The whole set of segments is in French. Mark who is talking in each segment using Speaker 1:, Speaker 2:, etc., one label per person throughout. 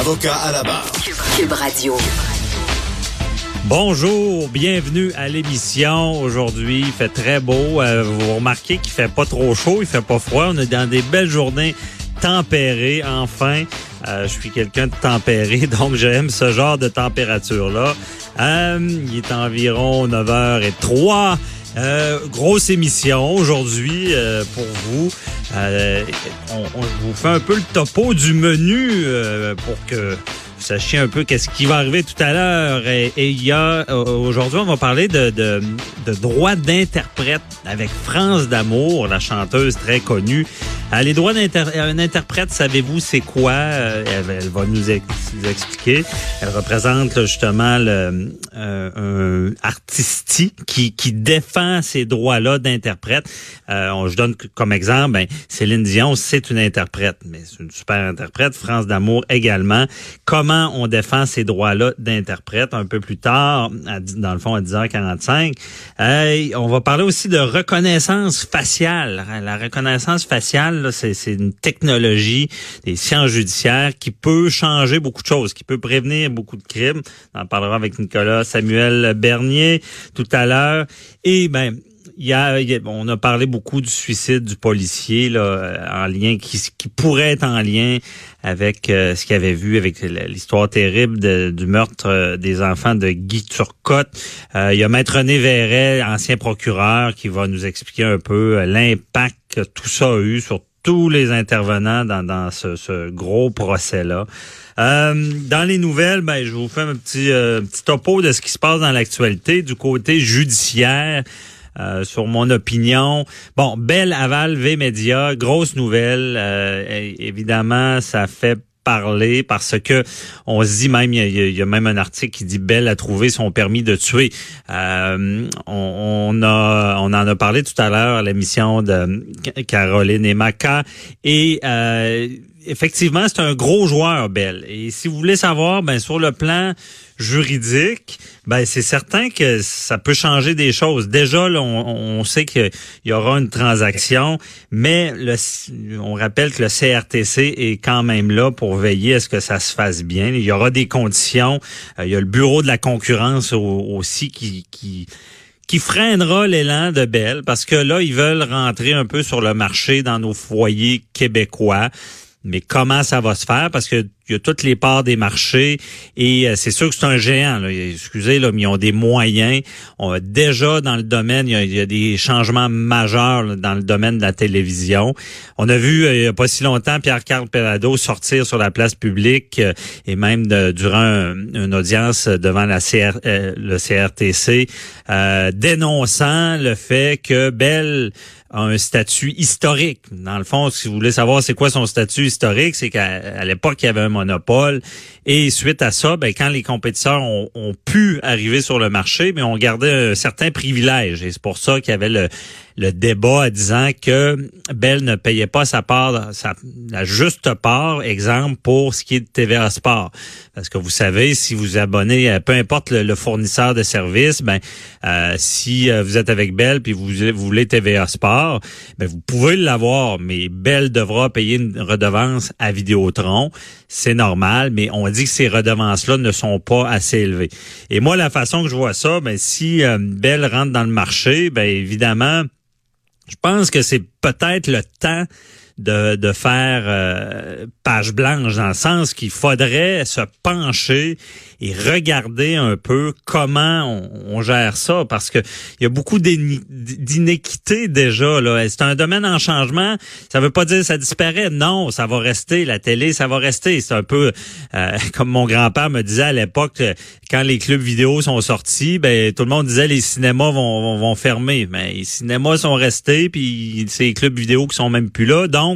Speaker 1: Avocat à la barre.
Speaker 2: Cube Radio.
Speaker 3: Bonjour, bienvenue à l'émission. Aujourd'hui, il fait très beau. Euh, vous remarquez qu'il fait pas trop chaud, il fait pas froid. On est dans des belles journées tempérées, enfin. Euh, je suis quelqu'un de tempéré, donc j'aime ce genre de température-là. Euh, il est environ 9h03. Euh, grosse émission aujourd'hui euh, pour vous. Euh, on, on vous fait un peu le topo du menu euh, pour que vous sachiez un peu qu'est-ce qui va arriver tout à l'heure. Et, il y a euh, aujourd'hui, on va parler de, de, de droits d'interprète avec France d'amour, la chanteuse très connue. Euh, les droits d'interprète, savez-vous c'est quoi? Euh, elle, va nous, ex- nous expliquer. Elle représente justement le, euh, un artisti qui, qui défend ces droits-là d'interprète. Euh, je donne comme exemple, ben, Céline Dion, c'est une interprète, mais c'est une super interprète. France d'amour également. Comment on défend ces droits-là d'interprète? Un peu plus tard, dans le fond à 10h45. Euh, on va parler aussi de reconnaissance faciale. La reconnaissance faciale, c'est une technologie des sciences judiciaires qui peut changer beaucoup de choses, qui peut prévenir beaucoup de crimes. On en parlera avec Nicolas Samuel Bernier tout à l'heure. Et ben on a parlé beaucoup du suicide du policier là, euh, en lien qui, qui pourrait être en lien avec euh, ce qu'il avait vu avec l'histoire terrible du meurtre euh, des enfants de Guy Turcotte. Il y a Maître René Verret, ancien procureur, qui va nous expliquer un peu l'impact que tout ça a eu sur tous les intervenants dans, dans ce, ce gros procès-là. Euh, dans les nouvelles, ben, je vous fais un petit, euh, petit topo de ce qui se passe dans l'actualité du côté judiciaire. Euh, sur mon opinion. Bon, Belle Aval V-Média, grosse nouvelle. Euh, évidemment, ça fait parler parce que on se dit même il y, a, même un article qui dit Belle a trouvé son permis de tuer. Euh, on, a on en a parlé tout à l'heure à l'émission de Caroline et Maca euh, effectivement c'est un gros joueur Belle et si vous voulez savoir ben sur le plan juridique, ben c'est certain que ça peut changer des choses. Déjà, là, on, sait qu'il y aura une transaction, mais on rappelle que le CRTC est quand même là pour veiller à ce que ça se fasse bien. Il y aura des conditions. Euh, il y a le bureau de la concurrence au- aussi qui, qui qui freinera l'élan de Bell parce que là, ils veulent rentrer un peu sur le marché dans nos foyers québécois. Mais comment ça va se faire? Parce que il y a toutes les parts des marchés et euh, c'est sûr que c'est un géant. Là. Excusez, là, mais ils ont des moyens. On a déjà dans le domaine, il y a, il y a des changements majeurs là, dans le domaine de la télévision. On a vu euh, il n'y a pas si longtemps Pierre-Carl Pelado sortir sur la place publique euh, et même de- durant un- une audience devant la CR, euh, le CRTC, euh, dénonçant le fait que Bell a un statut historique. Dans le fond, si vous voulez savoir c'est quoi son statut historique, c'est qu'à l'époque, il y avait un monopole. Et suite à ça, ben, quand les compétiteurs ont, ont pu arriver sur le marché, mais on gardait un certain privilège. Et c'est pour ça qu'il y avait le, le débat à disant que Bell ne payait pas sa part, sa, la juste part, exemple, pour ce qui est de TVA Sport. Parce que vous savez, si vous abonnez, à peu importe le, le fournisseur de services, ben, euh, si euh, vous êtes avec Bell puis vous, vous voulez TVA Sport, ben, vous pouvez l'avoir, mais Bell devra payer une redevance à Vidéotron. C'est normal, mais on dit que ces redevances-là ne sont pas assez élevées. Et moi, la façon que je vois ça, ben, si euh, Bell rentre dans le marché, ben, évidemment, je pense que c'est peut-être le temps de, de faire euh, page blanche dans le sens qu'il faudrait se pencher et regarder un peu comment on, gère ça parce que il y a beaucoup d'inéquité déjà là. C'est un domaine en changement? Ça veut pas dire que ça disparaît. Non, ça va rester. La télé, ça va rester. C'est un peu euh, comme mon grand-père me disait à l'époque quand les clubs vidéo sont sortis, ben tout le monde disait les cinémas vont, vont, fermer. Mais les cinémas sont restés puis c'est les clubs vidéo qui sont même plus là. Donc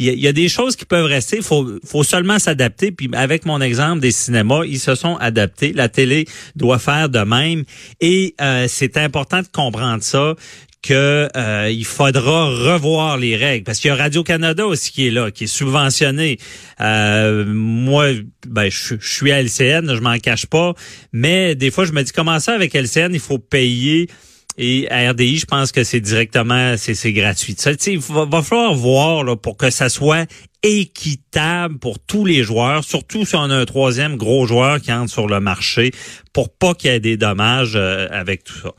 Speaker 3: il y, a des choses qui peuvent rester. Il faut, faut seulement s'adapter. Puis avec mon exemple des cinémas, ils se sont adaptés. La télé doit faire de même. Et euh, c'est important de comprendre ça que euh, il faudra revoir les règles parce qu'il y a Radio Canada aussi qui est là, qui est subventionné. Euh, moi, ben je, je, suis à LCN, je m'en cache pas, mais des fois je me dis comment ça avec LCN, il faut payer et à RDI, je pense que c'est directement, c'est gratuit. Ça, il va, falloir voir là, pour que ça soit équitable pour tous les joueurs, surtout si on a un troisième gros joueur qui entre sur le marché, pour pas qu'il y ait des dommages euh, avec tout ça.